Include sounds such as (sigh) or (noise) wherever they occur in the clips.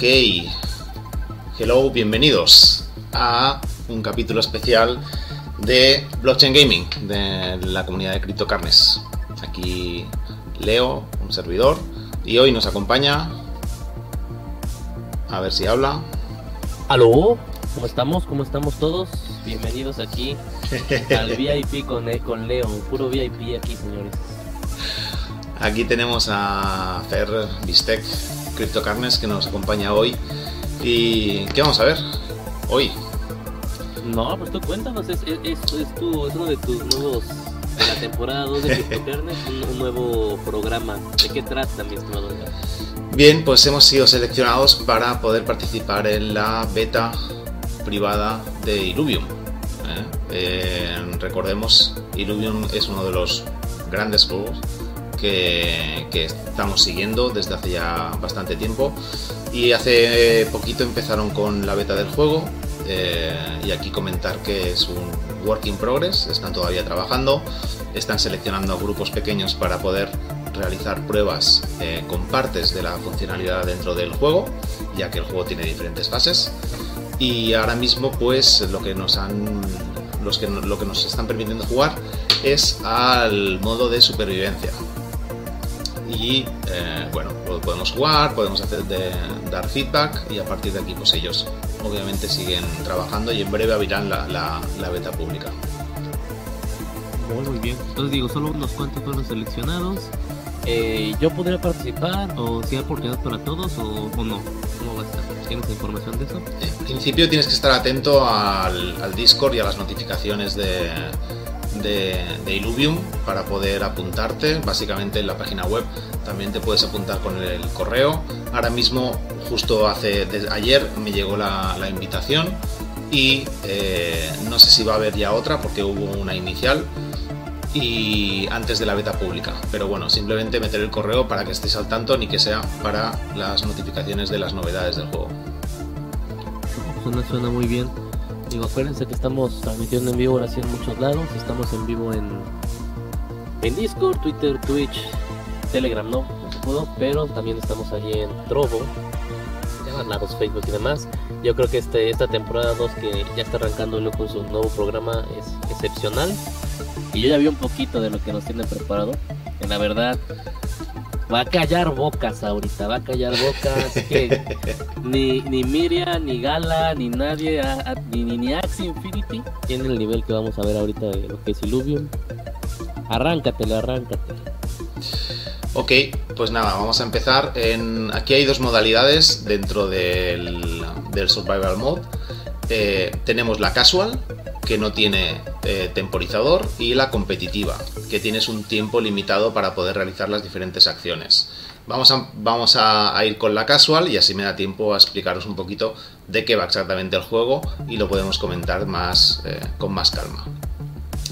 Ok. Hello, bienvenidos a un capítulo especial de Blockchain Gaming, de la comunidad de CryptoCarnes. Aquí Leo, un servidor, y hoy nos acompaña. A ver si habla. ¿Aló? ¿Cómo estamos? ¿Cómo estamos todos? Bienvenidos aquí (laughs) al VIP con, eh, con Leo, puro VIP aquí, señores. Aquí tenemos a Fer Bistec CryptoCarnes que nos acompaña hoy. ¿Y qué vamos a ver hoy? No, pues tú cuéntanos, es, es, es, es tu- es uno de tus nuevos de la temporada 2 de (laughs) CryptoCarnes, un, un nuevo programa. ¿De qué trata, mi estimado? Bien, pues hemos sido seleccionados para poder participar en la beta privada de Illuvium. ¿eh? Eh, recordemos, Illuvium es uno de los grandes juegos que, estamos siguiendo desde hace ya bastante tiempo y hace poquito empezaron con la beta del juego eh, y aquí comentar que es un work in progress, están todavía trabajando, están seleccionando grupos pequeños para poder realizar pruebas eh, con partes de la funcionalidad dentro del juego, ya que el juego tiene diferentes fases. Y ahora mismo, pues lo que nos han. Los que, lo que nos están permitiendo jugar es al modo de supervivencia. Y eh, bueno, pues podemos jugar, podemos hacer de- dar feedback y a partir de aquí, pues ellos obviamente siguen trabajando y en breve abrirán la, la- la beta pública. Muy, muy bien. Entonces digo, solo unos cuantos fueron seleccionados. Eh, ¿Yo podría participar? O si hay oportunidad para todos o, o no. ¿Cómo va a estar? ¿Tienes información de eso? En principio tienes que estar atento al, al Discord y a las notificaciones de, de, de Illuvium para poder apuntarte. Básicamente en la página web también te puedes apuntar con el correo. Ahora mismo, justo hace ayer, me llegó la, la invitación y eh, no sé si va a haber ya otra porque hubo una inicial y antes de la beta pública. Pero bueno, simplemente meter el correo para que estéis al tanto ni que sea para las notificaciones de las novedades del juego. Suena, suena muy bien. Digo, acuérdense que estamos transmitiendo en vivo ahora sí en muchos lados. Estamos en vivo en, en Discord, Twitter, Twitch, Telegram, no, no se pudo, pero también estamos allí en Trovo, ya lados Facebook y demás. Yo creo que este, esta temporada 2 que ya está arrancando con su nuevo programa es excepcional. Y yo ya vi un poquito de lo que nos tienen preparado. En la verdad, va a callar bocas ahorita, va a callar bocas. que (laughs) ni, ni Miriam, ni Gala, ni nadie, a- a- ni, ni, ni Axie Infinity tienen el nivel que vamos a ver ahorita de lo que es Illuvium. Arráncatele, arráncate. Ok, pues nada, vamos a empezar. En, aquí hay dos modalidades dentro del, del Survival Mode. Eh, tenemos la casual, que no tiene eh, temporizador, y la competitiva, que tienes un tiempo limitado para poder realizar las diferentes acciones. Vamos a, vamos a, a ir con la casual y así me da tiempo a explicaros un poquito de qué va exactamente el juego y lo podemos comentar más eh, con más calma.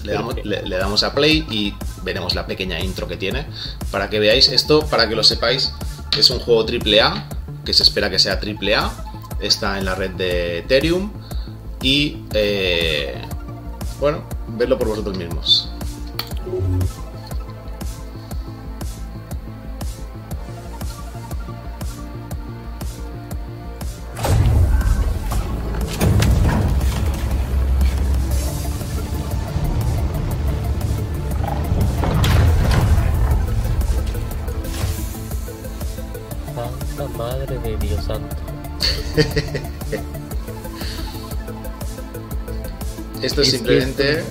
Le damos, le- le damos a play y veremos la pequeña intro que tiene para que veáis esto, para que lo sepáis, es un juego AAA que se espera que sea AAA, está en la red de Ethereum y eh, bueno, vedlo por vosotros mismos. Santa madre de Dios santo. (laughs) Esto es Es que simplemente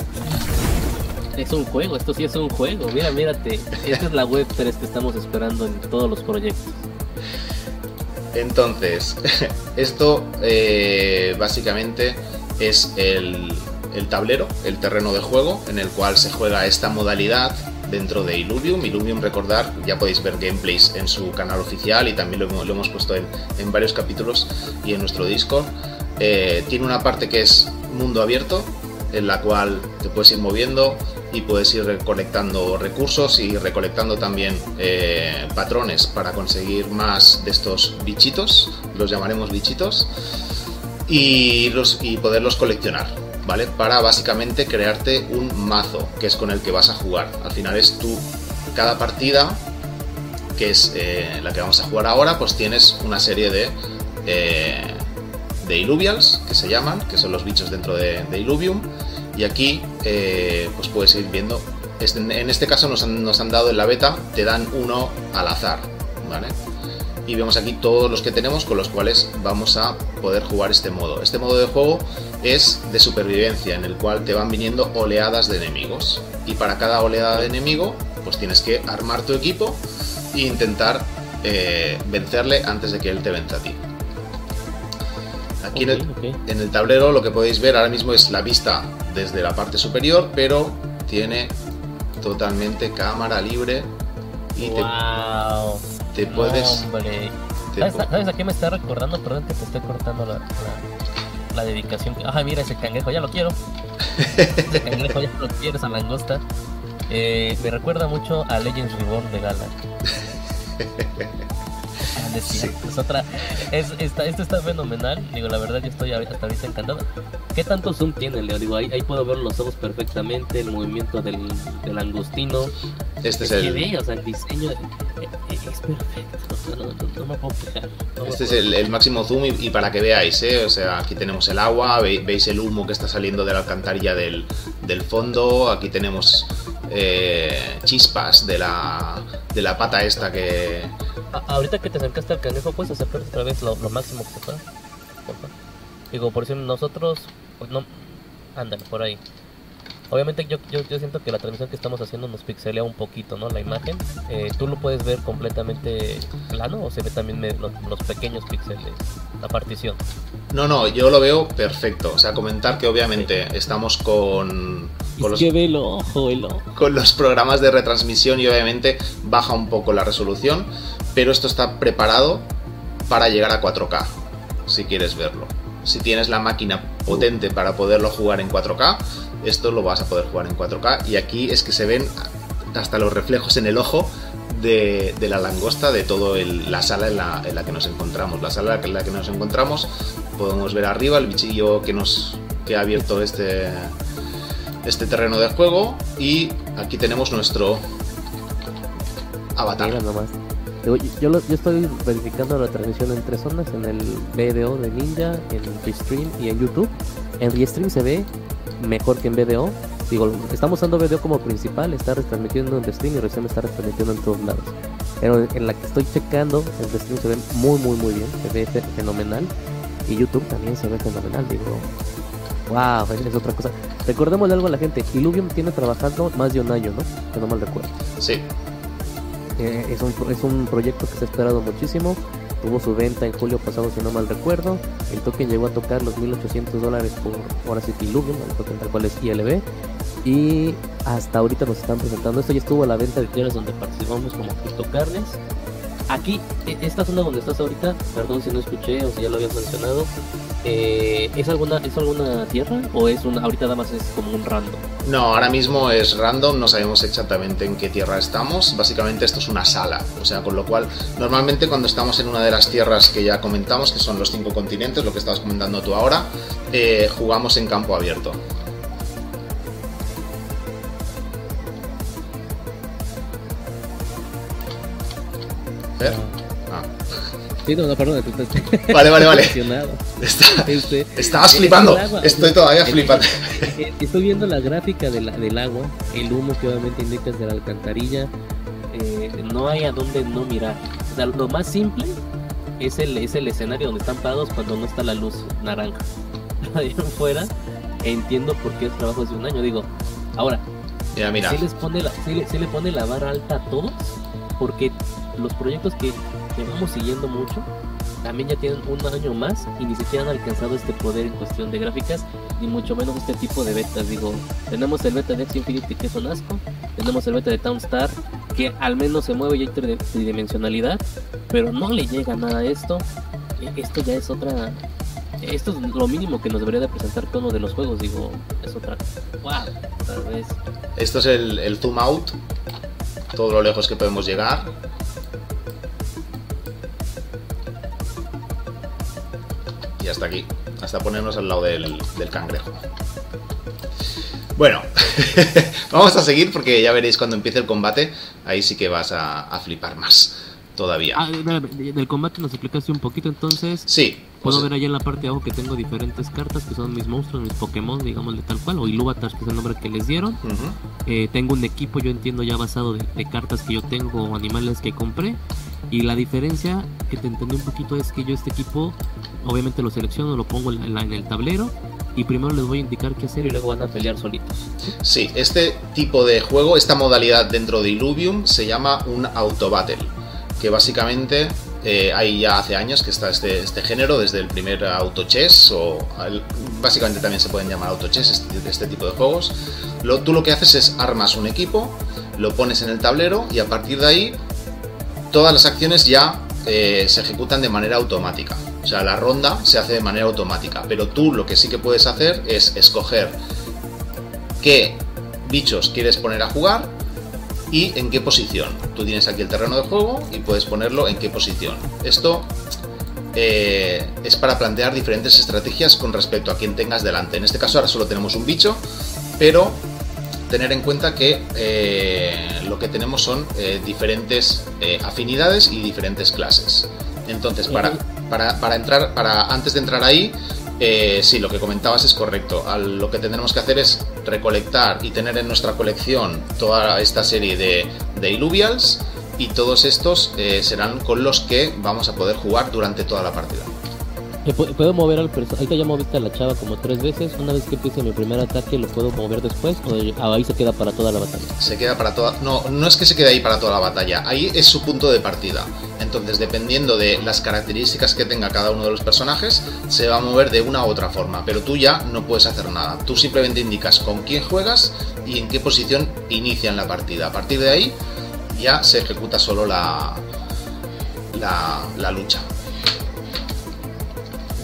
Es un juego, esto sí es un juego. Mira, mírate. Esta es la web 3 que estamos esperando en todos los proyectos. Entonces, (laughs) esto eh, básicamente es el, tablero, el terreno de juego en el cual se juega esta modalidad dentro de Illuvium. Illuvium, recordar, ya podéis ver gameplays en su canal oficial y también lo, hemos- puesto en, en varios capítulos y en nuestro Discord. Eh, tiene una parte que es mundo abierto, en la cual te puedes ir moviendo y puedes ir recolectando recursos y recolectando también eh, patrones para conseguir más de estos bichitos, los llamaremos bichitos, y, los, y poderlos coleccionar, ¿vale? Para básicamente crearte un mazo, que es con el que vas a jugar. Al final es tú, cada partida, que es eh, la que vamos a jugar ahora, pues tienes una serie de eh, de Illuvials, que se llaman, que son los bichos dentro de, de Illuvium. Y aquí eh, pues puedes ir viendo. Este- en este caso nos han, nos han dado en la beta, te dan uno al azar, ¿vale? Y vemos aquí todos los que tenemos con los cuales vamos a poder jugar este modo. Este modo de juego es de supervivencia, en el cual te van viniendo oleadas de enemigos. Y para cada oleada de enemigo, pues tienes que armar tu equipo e intentar eh, vencerle antes de que él te venza a ti. Aquí en, el, Ok, ok. en el tablero lo que podéis ver ahora mismo es la vista desde la parte superior, pero tiene totalmente cámara libre y te, Wow. te puedes... Hombre. te ¿Sabes, sabes a qué me está recordando? Perdón que te estoy cortando la, la, la dedicación. Ajá, mira ese cangrejo, ya lo quiero. ese cangrejo ya lo quiero, esa langosta. Eh, me recuerda mucho a Legends Reborn de Gala. (laughs) (laughs) Ah, no es otra. Es, esta, esto está fenomenal. Digo, la verdad, yo estoy hasta ahorita encantado. ¿Qué tanto zoom tiene, Leo? Digo, ahí, ahí puedo ver los ojos perfectamente, el movimiento del, del angostino. Este es Es el, ve, o sea, el diseño eh, eh, es perfecto. o sea, no, no- puedo me Este es el, el máximo zoom y, y para que veáis, ¿eh? o sea, aquí tenemos el agua, ve- veis el humo que está saliendo de la alcantarilla del, del fondo, aquí tenemos eh, chispas de la, de la pata esta que... A- ahorita que te acercaste al cangrejo, puedes acercarte otra vez lo, máximo que se pueda. Digo, por si nosotros, pues no, ándale, por ahí. Obviamente yo, yo, yo siento que la transmisión que estamos haciendo nos pixelea un poquito, ¿no? La imagen. Eh, ¿Tú lo puedes ver completamente plano o se ve también me- los, los pequeños píxeles, la partición? No, no, yo lo veo perfecto, o sea, comentar que obviamente estamos con, con los, ve el ojo, el ojo. con los programas de retransmisión y obviamente baja un poco la resolución, pero esto está preparado para llegar a 4K, si quieres verlo. Si tienes la máquina potente para poderlo jugar en 4K, esto lo vas a poder jugar en 4K y aquí es que se ven hasta los reflejos en el ojo de, la langosta de toda la sala en la, que nos encontramos. La sala en la que nos encontramos podemos ver arriba el bichillo que nos que ha abierto este este terreno de juego y aquí tenemos nuestro avatar. Yo, yo yo estoy verificando la transmisión en tres zonas, en el BDO de Ninja, en Restream y en YouTube. En Restream se ve mejor que en BDO. Digo, estamos usando BDO como principal, está retransmitiendo en Restream y Restream está retransmitiendo en todos lados. Pero en la que estoy checando, en Restream se ve muy muy muy bien, se ve fe- fenomenal. Y YouTube también se ve fenomenal, digo. Wow, es, es otra cosa. Recordémosle algo a la gente, Illuvium tiene trabajando más de un año, ¿no? Que no mal recuerdo. Sí, Eh, es, un, es un proyecto que se ha esperado muchísimo. Tuvo su venta en julio pasado, si no mal recuerdo. El token llegó a tocar los 1800 dólares por ahora sí Illuvium, el token tal cual es ILB. Y hasta ahorita nos están presentando esto. Ya estuvo a la venta de tierras donde participamos como criptocarnes. Aquí, e- esta zona donde estás ahorita, perdón si no escuché o si ya lo habías mencionado, eh, ¿es alguna es alguna tierra o es una ahorita nada más es como un random? no, ahora mismo es random, no sabemos exactamente en qué tierra estamos. Básicamente esto es una sala, o sea, con lo cual normalmente cuando estamos en una de las tierras que ya comentamos, que son los cinco continentes, lo que estabas comentando tú ahora, eh, jugamos en campo abierto. Fer. Sí, no, no, perdón, (laughs) Vale, vale, vale. Está- Este, estabas flipando. agua. Estoy todavía flipando. Estoy viendo la gráfica de la- del agua, el humo que obviamente indica es de la alcantarilla. eh, no hay a dónde no mirar. O sea, lo más simple es el, es el escenario donde están parados cuando no está la luz naranja. (laughs) Ahí afuera entiendo por qué es trabajo de un año. Digo, ahora, Mira, mira. sí les pone la, sí le, pone la vara alta a todos, porque los proyectos que, que vamos siguiendo mucho también ya tienen un año más y ni siquiera han alcanzado este poder en cuestión de gráficas, ni mucho menos este tipo de betas. Digo, tenemos el beta de X Infinity que es un asco, tenemos el beta de Townstar que al menos se mueve ya hay tri- tridimensionalidad, pero no le llega nada a esto. E- Esto ya es otra. Esto es lo mínimo que nos debería de presentar cada uno de los juegos. Digo, es otra. ¡Wow! Otra vez. Esto es el, el zoom out. Todo lo lejos que podemos llegar. Y hasta aquí. Hasta ponernos al lado del, del cangrejo. Bueno, (laughs) vamos a seguir porque ya veréis cuando empiece el combate. Ahí sí que vas a, a flipar más todavía. Ah, del combate nos explicaste un poquito entonces. Sí, Puedo Pues- ver allá en la parte de abajo que tengo diferentes cartas que son mis monstruos, mis Pokémon, digamos de tal cual, o Ilúvatars, que es el nombre que les dieron. Ujú. Eh, tengo un equipo, yo entiendo ya basado de, de cartas que yo tengo o animales que compré. Y la diferencia que te entendí un poquito es que yo este equipo, obviamente lo selecciono, lo pongo en, el tablero y primero les voy a indicar qué hacer Y luego van a pelear solitos. Sí, este tipo de juego, esta modalidad dentro de Illuvium se llama un Autobattle, que básicamente eh, hay ya hace años que está este, este género, desde el primer Auto Chess, o básicamente también se pueden llamar Auto Chess, este, este tipo de juegos. Tú lo que haces es armas un equipo, lo pones en el tablero y a partir de ahí todas las acciones ya eh, se ejecutan de manera automática. O sea, la ronda se hace de manera automática, pero tú lo que sí que puedes hacer es escoger qué bichos quieres poner a jugar y en qué posición. Tú tienes aquí el terreno de juego y puedes ponerlo en qué posición. Esto eh, es para plantear diferentes estrategias con respecto a quien tengas delante. En este caso ahora solo tenemos un bicho, pero tener en cuenta que eh, lo que tenemos son eh, diferentes eh, afinidades y diferentes clases. Entonces, para, para, para entrar, para antes de entrar ahí, sí, lo que comentabas es correcto. Al- lo que tendremos que hacer es recolectar y tener en nuestra colección toda esta serie de, de Illuvials y todos estos serán con los que vamos a poder jugar durante toda la partida. ¿Me pu- ¿Puedo mover al personaje? Ahorita ya moviste a la chava como tres veces. Una vez que empiece mi primer ataque, ¿lo puedo mover después? ¿O ah, ahí se queda para toda la batalla? Se queda para toda. No, no es que se quede ahí para toda la batalla. Ahí es su punto de partida. Entonces, dependiendo de las características que tenga cada uno de los personajes, se va a mover de una u otra forma. Pero tú ya no puedes hacer nada. Tú simplemente indicas con quién juegas y en qué posición inician la partida. A partir de ahí, ya se ejecuta solo la, la lucha.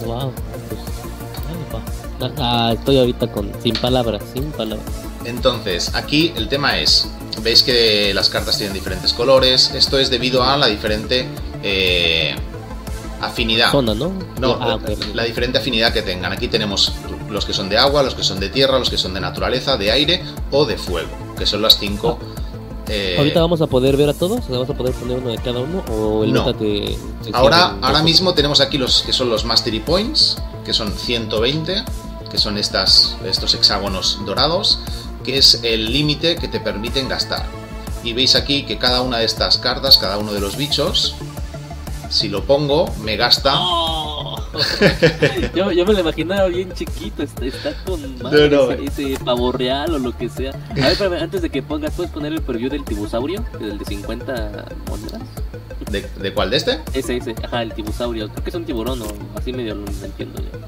Wow. Pues, pa. Ah, estoy ahorita con sin palabras, sin palabras. Entonces, aquí el tema es, veis que las cartas tienen diferentes colores, esto es debido a la diferente eh, afinidad. Zona, ¿no? No, Ah, la diferente afinidad que tengan. Aquí tenemos los que son de agua, los que son de tierra, los que son de naturaleza, de aire o de fuego, que son las cinco. Eh, Ahorita vamos a poder ver a todos, ¿O vamos a poder poner uno de cada uno o el No. meta te, te Ahora, ahora mismo tenemos aquí los que son los Mastery Points, que son 120, que son estas, estos hexágonos dorados, que es el límite que te permiten gastar. Y veis aquí que cada una de estas cartas, cada uno de los bichos, si lo pongo, me gasta. ¡Oh! (laughs) yo, yo me lo imaginaba bien chiquito, está, está con madre, No, no. ese, ese pavo real o lo que sea. A ver, antes de que pongas, ¿puedes poner el preview del tibusaurio? Del de 50 monedas. ¿De, de cuál de este? Ese, ese, ajá, el tibusaurio. Creo que es un tiburón o así medio lo entiendo yo.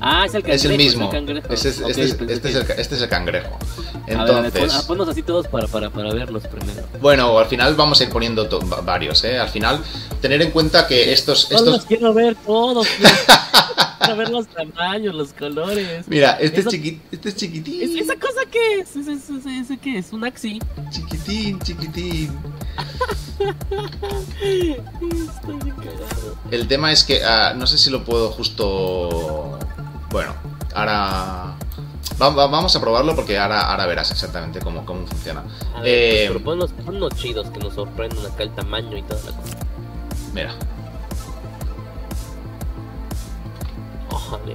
Ah, es el cangrejo. Es el mismo. Este es, este es- este el, ca- este es el cangrejo. Ver, a ver, Entonces, ah, ponnos así todos para, para, para verlos primero. bueno, al final vamos a ir poniendo varios, ¿eh? Al final, tener en cuenta que estos, Todos los quiero ver, todos. (laughs) quiero, ver los tamaños, los colores. Mira, este, Eso- es, chiqui- este es chiquitín. ¿Es- ¿Esa cosa qué es? ¿Ese, ese, ese- ese qué es? ¿Un axi? Chiquitín, chiquitín. (laughs) Estoy cagado. El tema es que ah, no sé si lo puedo justo. Bueno, ahora. va- va- vamos a probarlo porque ahora, ahora verás exactamente cómo, cómo funciona. A ver, Eh, pues, ponnos chidos que nos sorprendan acá el tamaño y toda la cosa. Mira, Ojalá.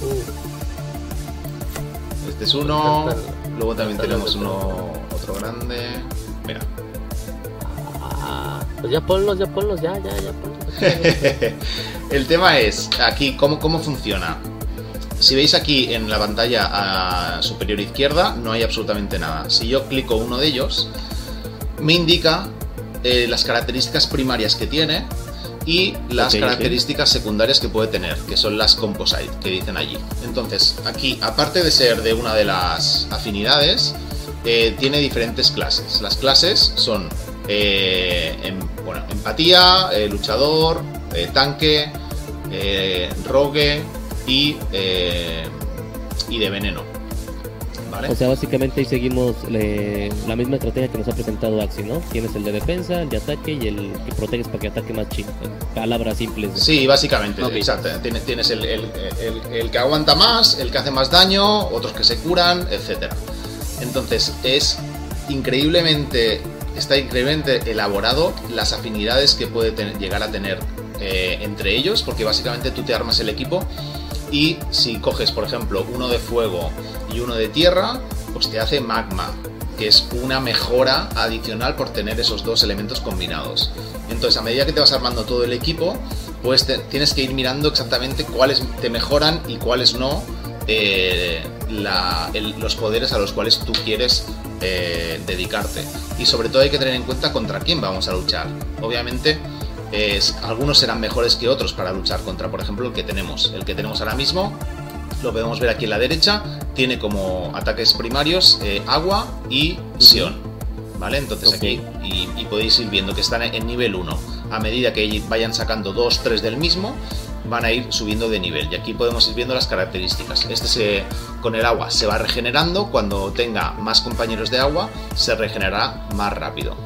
Uh, este es uno. Luego también tenemos uno. Otro grande. Pues ya ponlos, ya ponlos, ya, ya, ya ponlos. (laughs) El tema es, aquí, ¿cómo, cómo funciona? Si veis aquí en la pantalla a superior izquierda, no hay absolutamente nada. Si yo clico uno de ellos, me indica eh, las características primarias que tiene y las características secundarias que puede tener, que son las composite, que dicen allí. Entonces, aquí, aparte de ser de una de las afinidades, eh, tiene diferentes clases. Las clases son eh, em- bueno, empatía, eh, luchador, eh, tanque, rogue y, y de veneno. ¿Vale? O sea, básicamente ahí seguimos la misma estrategia que nos ha presentado Axi, ¿no? Tienes el de defensa, el de ataque y el que proteges para que ataque más chido. En palabras simples. ¿no? Sí, básicamente, exacto. Tienes, tienes el, el- el- el que aguanta más, el que hace más daño, otros que se curan, etcétera. Entonces, es increíblemente, está increíblemente elaborado las afinidades que puede llegar a tener eh, entre ellos, porque básicamente tú te armas el equipo y si coges, por ejemplo, uno de fuego y uno de tierra, pues te hace magma, que es una mejora adicional por tener esos dos elementos combinados. Entonces, a medida que te vas armando todo el equipo, pues tienes que ir mirando exactamente cuáles te mejoran y cuáles no eh, los poderes a los cuales tú quieres eh, dedicarte. Y sobre todo hay que tener en cuenta contra quién vamos a luchar. Obviamente, es- algunos serán mejores que otros para luchar contra, por ejemplo, el que tenemos. El que tenemos ahora mismo, lo podemos ver aquí en la derecha, tiene como ataques primarios eh, agua y Sion. ¿Vale? Entonces aquí, y, y podéis ir viendo que están en nivel 1. A medida que vayan sacando 2, 3 del mismo, van a ir subiendo de nivel. Y aquí podemos ir viendo las características. Este se, con el agua se va regenerando. Cuando tenga más compañeros de agua, se regenerará más rápido.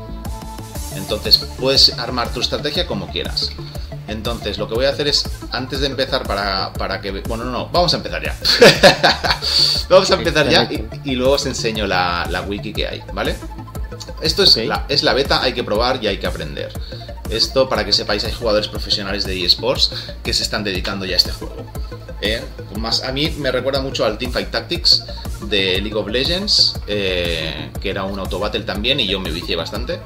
Entonces puedes armar tu estrategia como quieras. Entonces lo que voy a hacer es, antes de empezar para, para que... Bueno, no, no, vamos a empezar ya. (laughs) vamos a empezar ya y luego os enseño la, la wiki que hay, ¿vale? Esto es, la, es la beta, hay que probar y hay que aprender. Esto, para que sepáis, hay jugadores profesionales de eSports que se están dedicando ya a este juego. ¿eh? Más, a mí me recuerda mucho al Teamfight Tactics de League of Legends, eh, que era un autobattle también y yo me vicié bastante.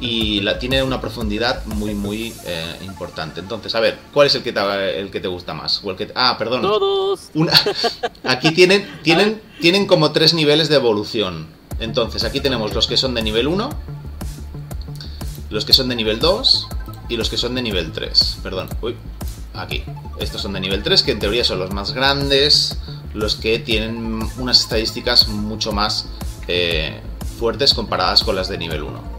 Y la, tiene una profundidad muy, muy eh, importante. Entonces, a ver, ¿cuál es el que te, el que te gusta más? O el que, ah, perdón. Todos. Una- (laughs) aquí tienen, tienen, (laughs) tienen como tres niveles de evolución. Entonces, aquí tenemos los que son de nivel 1, los que son de nivel 2 y los que son de nivel 3. Perdón, uy, aquí. Estos son de nivel 3, que en teoría son los más grandes, los que tienen unas estadísticas mucho más eh, fuertes comparadas con las de nivel 1.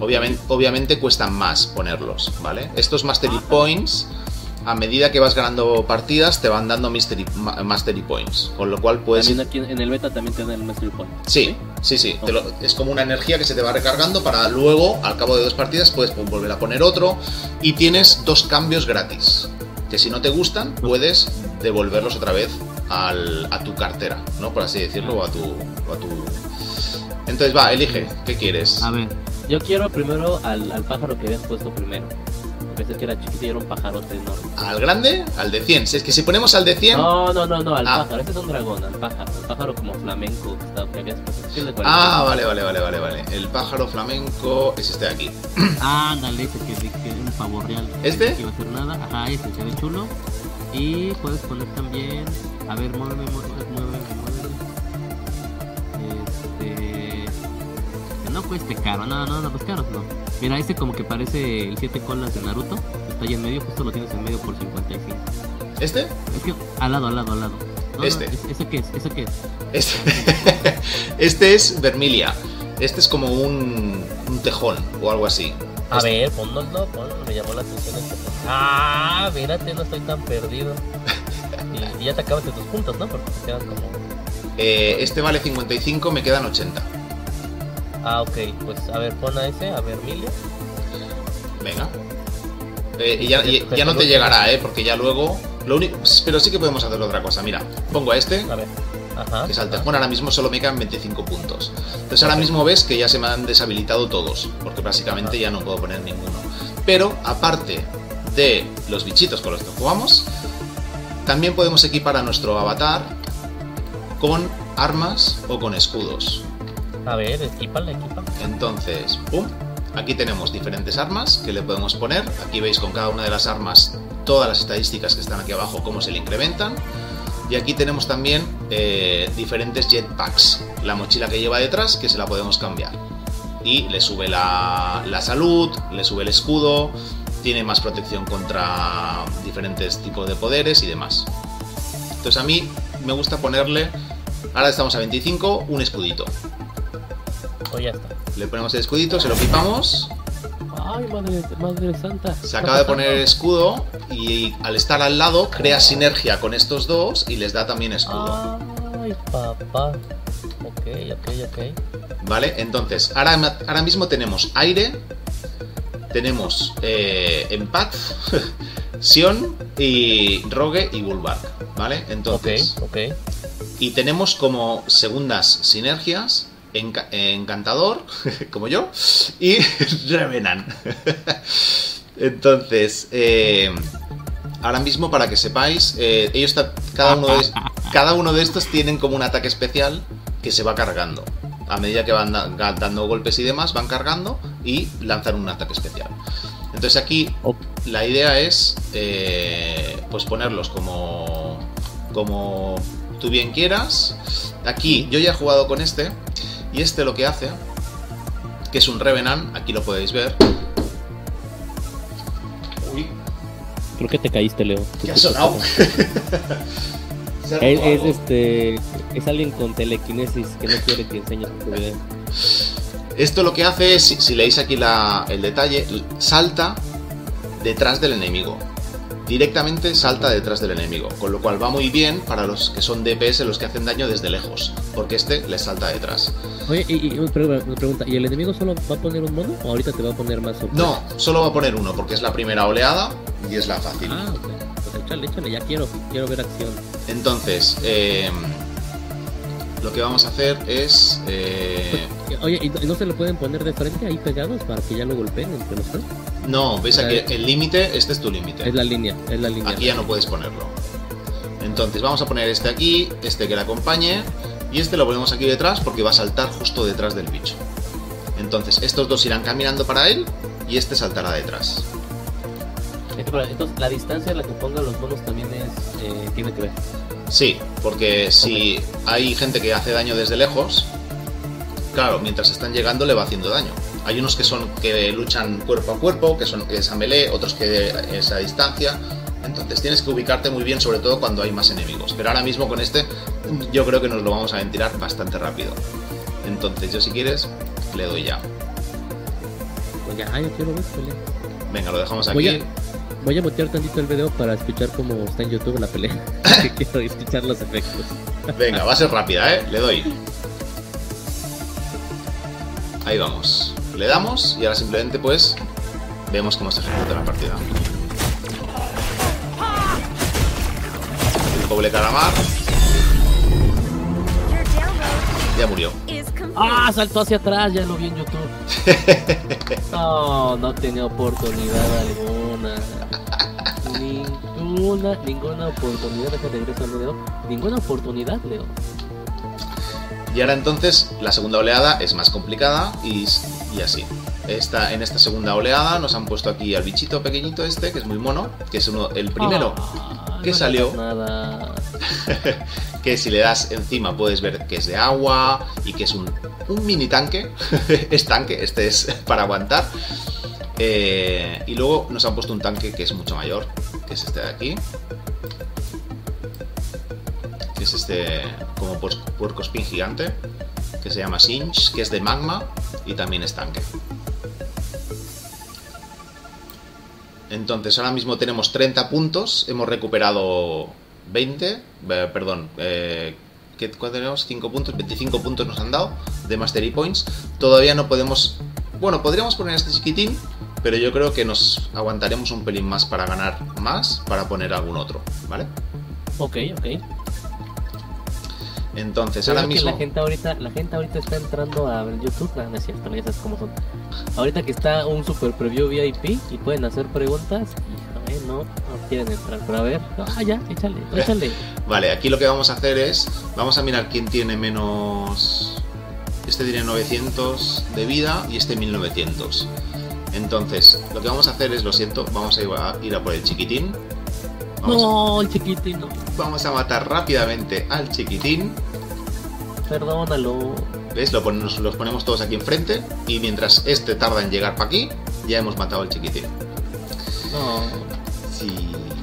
Obviamente, obviamente cuestan más ponerlos, ¿vale? Estos Mastery Points, a medida que vas ganando partidas, te van dando mystery, ma- Mastery Points. Con lo cual puedes... También aquí en el beta también tiene el Mastery Point. Sí, sí, sí. te lo- es como una energía que se te va recargando para luego, al cabo de dos partidas, puedes volver a poner otro. Y tienes dos cambios gratis. Que si no te gustan, puedes devolverlos otra vez al- a tu cartera, ¿no? Por así decirlo, o a tu. o a tu... Entonces va, elige, ¿qué quieres? A ver, Yo quiero primero al, al pájaro que habías puesto primero. Pensé que era chiquito y era un pajarote enorme. ¿Al grande? ¿Al de 100? Si es que si ponemos al de 100. No, no, no, no, al Ah. pájaro. Este es un dragón, al pájaro. El pájaro como flamenco de 40. Ah, vale, vale, vale, vale, vale. El pájaro flamenco es este de aquí. (clears throat) ándale, ese que, que es un pavo real. ¿Este? A hacer nada. Ajá, ese se ve chulo. Y puedes poner también. A ver, muéveme, muéveme, muéveme, no cueste caro, no, no, no, pues caros no. Mira, este como que parece el 7 colas de Naruto. Está ahí en medio, justo lo tienes en medio por 55. ¿Este? Es que al lado, al lado, al lado. No, no, Este. ¿ese- ¿Ese qué es? ¿Ese qué es? Este, (laughs) este es Vermilia. Este es como un, un tejón o algo así. A Este- ver, ponlo, me llamó la atención este. Ah, mírate, no estoy tan perdido. (laughs) Y, y ya te acabas de tus puntos, ¿no? Porque te quedan como. eh, este vale 55, me quedan 80. Ah, ok, pues a ver, pon a ese, a ver, Emilio. Venga. Eh, y ya, y- ya no te llegará, ¿eh? Porque ya luego... Lo único, pero sí que podemos hacer otra cosa. Mira, pongo a este, A ver. Ajá. que es al ajá. tejón, ahora mismo solo me quedan 25 puntos. Entonces ahora mismo ves que ya se me han deshabilitado todos, porque básicamente ya no puedo poner ninguno. Pero aparte de los bichitos con los que jugamos, también podemos equipar a nuestro avatar con armas o con escudos. A ver, equipala, equipa. Entonces, ¡pum! Aquí tenemos diferentes armas que le podemos poner. Aquí veis con cada una de las armas todas las estadísticas que están aquí abajo, cómo se le incrementan. Y aquí tenemos también eh, diferentes jetpacks. La mochila que lleva detrás, que se la podemos cambiar. Y le sube la, la salud, le sube el escudo, tiene más protección contra diferentes tipos de poderes y demás. Entonces a mí me gusta ponerle, ahora estamos a 25, un escudito. Ya está. Le ponemos el escudito, se lo equipamos, Ay, madre, madre santa. se acaba de poner el escudo y al estar al lado crea sinergia con estos dos y les da también escudo. Ay, papá. Ok, ok, ok. ¿Vale? Entonces, ahora, ahora mismo tenemos aire, tenemos eh, Empath, (laughs) Sion y Rogue y Bulwark. ¿Vale? Ok, Entonces, ok. y tenemos como segundas sinergias Enca- Encantador, (laughs) como yo, y (laughs) Revenant. (laughs) Entonces, eh, ahora mismo para que sepáis, eh, ellos cada uno, de, cada uno de estos tienen como un ataque especial que se va cargando. A medida que van da- dando golpes y demás, van cargando y lanzan un ataque especial. Entonces aquí la idea es eh, pues ponerlos como, como tú bien quieras. Aquí yo ya he jugado con este y este lo que hace, que es un Revenant, aquí lo podéis ver. Uy, Creo que te caíste, Leo. ¿qué ha sonado? (laughs) Es, este es alguien con telequinesis que no quiere que enseñes tu video. Esto lo que hace es, si, si leéis aquí la- el detalle, salta detrás del enemigo. Directamente salta detrás del enemigo. Con lo cual va muy bien para los que son DPS, los que hacen daño desde lejos. Porque este les salta detrás. Oye, y, y pregunta, ¿y el enemigo solo va a poner un mono o ahorita te va a poner más opciones? No, solo va a poner uno porque es la primera oleada y es la fácil. Ah, ok. Pues échale, échale, ya quiero, quiero ver acción. Entonces, eh, lo que vamos a hacer es... eh, Oye, ¿y no- se lo pueden poner de frente ahí pegados para que ya lo golpeen entre los tres? no, veis aquí el límite, este es tu límite. Es la línea, es la línea. Aquí ya no puedes ponerlo. Entonces vamos a poner este aquí, este que le acompañe y este lo ponemos aquí detrás porque va a saltar justo detrás del bicho. Entonces estos dos irán caminando para él y este saltará detrás. Entonces, la distancia a la que pongan los monos también es eh, tiene que ver. Sí, porque si hay gente que hace daño desde lejos, claro, mientras están llegando le va haciendo daño. Hay unos que son que luchan cuerpo a cuerpo, que son que es a melee, otros que es a distancia. Entonces tienes que ubicarte muy bien, sobre todo cuando hay más enemigos. Pero ahora mismo con este, yo creo que nos lo vamos a ventilar bastante rápido. Entonces yo si quieres, le doy ya. Pues ya, yo quiero ver pelea. Venga, lo dejamos aquí. Voy a mutear tantito el video para escuchar cómo está en YouTube la pelea. (laughs) (laughs) Que quiero escuchar los efectos. Venga, va a ser rápida, ¿eh? Le doy. Ahí vamos. Le damos y ahora simplemente pues vemos cómo se ejecuta la partida. El doble calamar ya murió. ¡Ah! Saltó hacia atrás, ya lo vi en YouTube. (laughs) No, no tenía oportunidad alguna. Ninguna, ninguna oportunidad. Regreso al video. Ninguna oportunidad, Leo. Y ahora entonces la segunda oleada es más complicada y, y así. Esta, en esta segunda oleada nos han puesto aquí al bichito pequeñito este, que es muy mono, que es uno, el primero Ah, ¿Qué no salió? Nada. (laughs) que si le das encima puedes ver que es de agua y que es un, un mini tanque. (laughs) es tanque, este es para aguantar. Eh, y luego nos han puesto un tanque que es mucho mayor, que es este de aquí. Que es este como puer- puerco spin gigante, que se llama Sinch, que es de magma y también es tanque. Entonces ahora mismo tenemos 30 puntos, hemos recuperado 20, eh, perdón, eh, ¿qué, ¿cuánto tenemos? 5 puntos, 25 puntos nos han dado de Mastery Points. Todavía no podemos, bueno, podríamos poner este chiquitín, pero yo creo que nos aguantaremos un pelín más para ganar más, para poner algún otro, ¿vale? Ok, ok. Entonces Creo ahora mismo... la gente ahorita, la gente ahorita está entrando a ver YouTube, no, no es cierto, no, sabes cómo son. Ahorita que está un super preview VIP y pueden hacer preguntas, y a ver, no, no quieren entrar, pero a ver, ah ya, échale, échale. (laughs) Vale, aquí lo que vamos a hacer es, vamos a mirar quién tiene menos... Este tiene 900 de vida y este 1900. Entonces, lo que vamos a hacer es, lo siento, vamos a ir a, ir a por el chiquitín. Vamos, No, el chiquitín, no, vamos a matar rápidamente al chiquitín. perdónalo. ¿Ves? Lo ponemos, los ponemos todos aquí enfrente y mientras este tarda en llegar para aquí, ya hemos matado al chiquitín. No, Sí,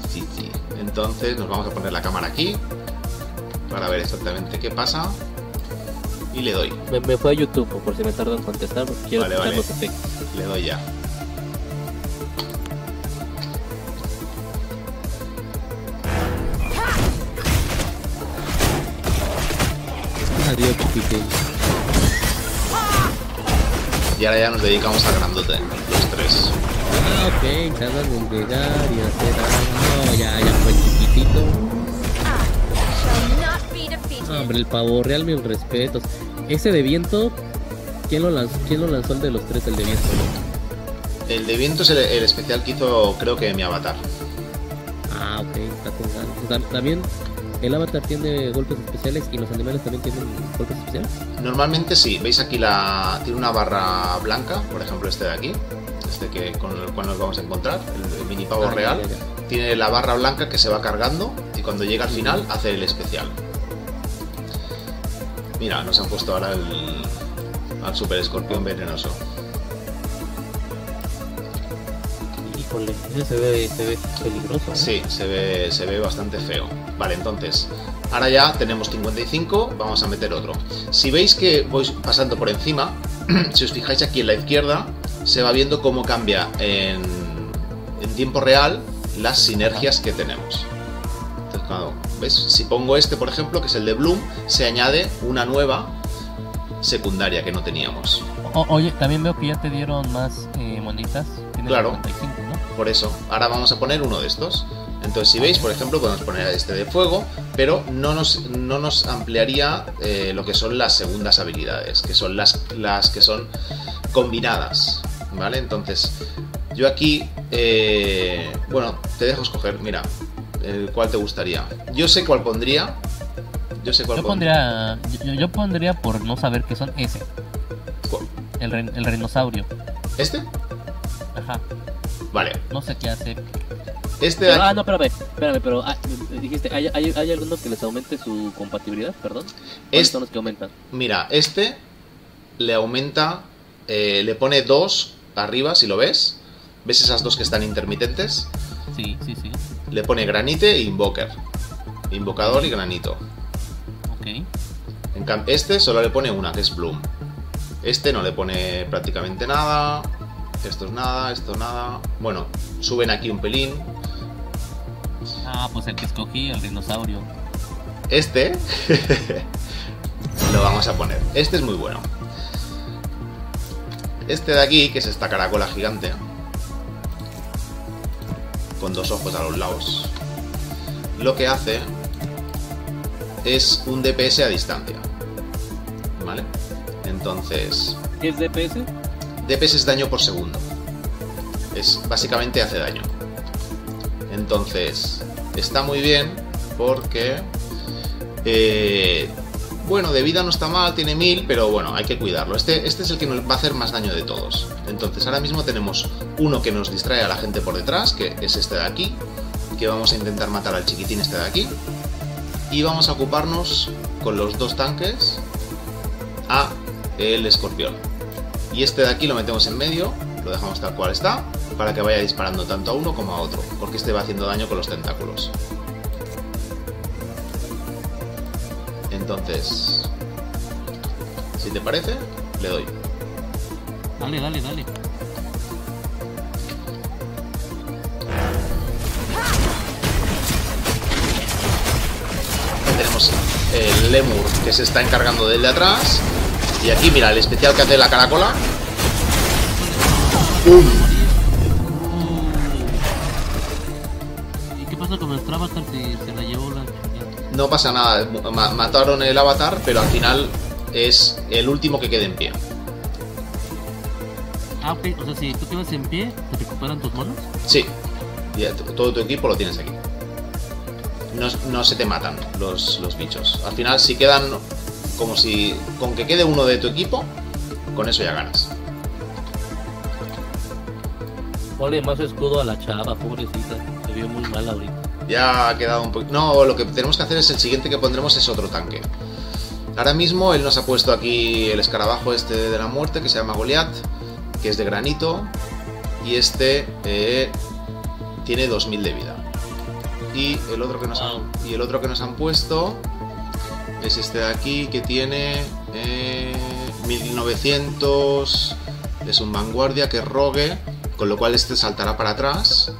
sí, sí. Entonces nos vamos a poner la cámara aquí para ver exactamente qué pasa. Y le doy, me, me fue a YouTube por si me tardo en contestar, porque quiero Vale, vale. los le doy ya. Y ahora ya nos dedicamos al grandote, los tres. Ah, ok, tardan en llegar y hacer algo. No, ya, ya fue chiquitito. Defeated. Hombre, el pavo real, mis respetos. Ese de viento, ¿quién lo lanzó, quién lo lanzó el de los tres, el de viento? no? El de viento es el, el especial que hizo, creo que mi avatar. Ah, ok, está con ganas. También el avatar tiene golpes especiales y los animales también tienen golpes especiales. Normalmente sí, veis aquí la tiene una barra blanca, por ejemplo este de aquí, este que con el cual nos vamos a encontrar, el, el mini pavo Ah, ya, real, ya, ya. tiene la barra blanca que se va cargando y cuando llega al final hace el especial. Mira, nos han puesto ahora el al super escorpión venenoso. Se ve, se ve peligroso. ¿eh? Sí, se ve, se ve bastante feo. Vale, entonces, ahora ya tenemos 55, vamos a meter otro. Si veis que voy pasando por encima, (clears throat) si os fijáis aquí en la izquierda, se va viendo cómo cambia en, en tiempo real las sinergias que tenemos. Entonces, claro, ¿ves? Si pongo este, por ejemplo, que es el de Bloom, se añade una nueva secundaria que no teníamos. O- oye, también veo que ya te dieron más eh, monitas. Tienes Claro. 55, ¿no? Por eso, ahora vamos a poner uno de estos. Entonces, si veis, por ejemplo, podemos poner este de fuego, pero no nos, no nos ampliaría eh, lo que son las segundas habilidades, que son las, las que son combinadas. ¿Vale? Entonces, yo aquí, eh, bueno, te dejo escoger, mira, el cuál te gustaría. Yo sé cuál pondría. Yo sé cuál Yo pondría. yo, yo pondría por no saber qué son ese, ¿Cuál? el, el rinosaurio. ¿Este? Ajá, Vale. no sé qué hace. Este Pero- ah, no, espérame, espérame, pero ah, dijiste, ¿hay, hay, hay alguno que les aumente su compatibilidad? Perdón. ¿Cuáles Es- son los que aumentan? Mira, este le aumenta, eh, le pone dos arriba, si lo ves. ¿Ves esas dos que están intermitentes? Sí, sí, sí. Le pone granite e invoker. Invocador y granito. Ok. En este solo le pone una, que es Bloom. Este no le pone prácticamente nada. Esto es nada, esto nada. Bueno, suben aquí un pelín. Ah, pues el que escogí, el dinosaurio. Este (laughs) lo vamos a poner. Este es muy bueno. Este de aquí, que es esta caracola gigante, con dos ojos a los lados, lo que hace es un DPS a distancia. ¿Vale? Entonces, ¿Qué es DPS? DPS es daño por segundo. Es básicamente hace daño. Entonces, está muy bien porque eh, bueno, de vida no está mal, tiene 1000, pero bueno, hay que cuidarlo. Este, este es el que nos va a hacer más daño de todos. Entonces, ahora mismo tenemos uno que nos distrae a la gente por detrás, que es este de aquí, que vamos a intentar matar al chiquitín este de aquí. Y vamos a ocuparnos con los dos tanques a el escorpión. Y este de aquí lo metemos en medio, lo dejamos tal cual está, para que vaya disparando tanto a uno como a otro, porque este va haciendo daño con los tentáculos. Entonces, si te parece, le doy. Dale, dale, dale. Aquí tenemos el lemur que se está encargando del de atrás. Y aquí, mira, el especial que hace la caracola. ¡Pum! ¿Y qué pasa con nuestro avatar si se la llevó la? No pasa nada, ma- mataron el avatar, pero al final es el último que quede en pie. Ah, ok, o sea, si tú quedas en pie, ¿te recuperan tus monos? Sí, todo tu equipo lo tienes aquí. No, no se te matan los, los bichos. Al final, si quedan como si. Con que quede uno de tu equipo, con eso ya ganas. Ponle más escudo a la chava, pobrecita. Se vio muy mal ahorita. Ya ha quedado un poquito. No, lo que tenemos que hacer es el siguiente que pondremos es otro tanque. Ahora mismo él nos ha puesto aquí el escarabajo este de la muerte que se llama Goliath, que es de granito. Y este eh, tiene 2000 de vida. Y el otro que nos han, y el otro que nos han puesto es este de aquí que tiene eh, 1900. Es un vanguardia que rogue, con lo cual este saltará para atrás.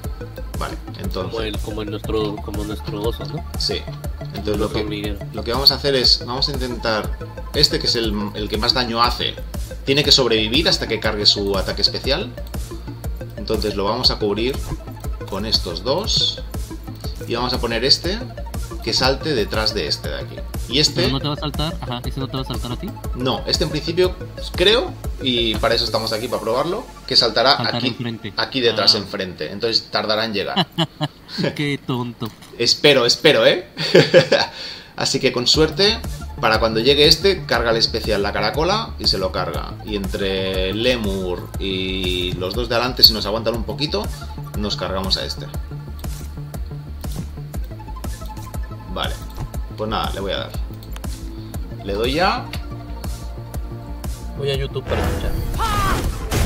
Vale, entonces. Como, el, como, el nuestro, como nuestro oso, ¿no? Sí. Entonces lo que, lo que vamos a hacer es, vamos a intentar, este que es el, el que más daño hace, tiene que sobrevivir hasta que cargue su ataque especial. Entonces lo vamos a cubrir con estos dos. Y vamos a poner este, que salte detrás de este de aquí. Y este, Pero no te va a saltar, ajá, ese no te va a saltar a ti. no, este en principio creo, y para eso estamos aquí, para probarlo, que saltará Saltar aquí, enfrente. aquí detrás Ah. enfrente. Entonces tardará en llegar. (laughs) Qué tonto. espero, espero, ¿eh? (laughs) Así que con suerte, para cuando llegue este, carga el especial la caracola y se lo carga. Y entre Lemur y los dos de adelante, si nos aguantan un poquito, nos cargamos a este. Vale. Pues nada, le voy a dar. Le doy ya. Voy a YouTube para escuchar.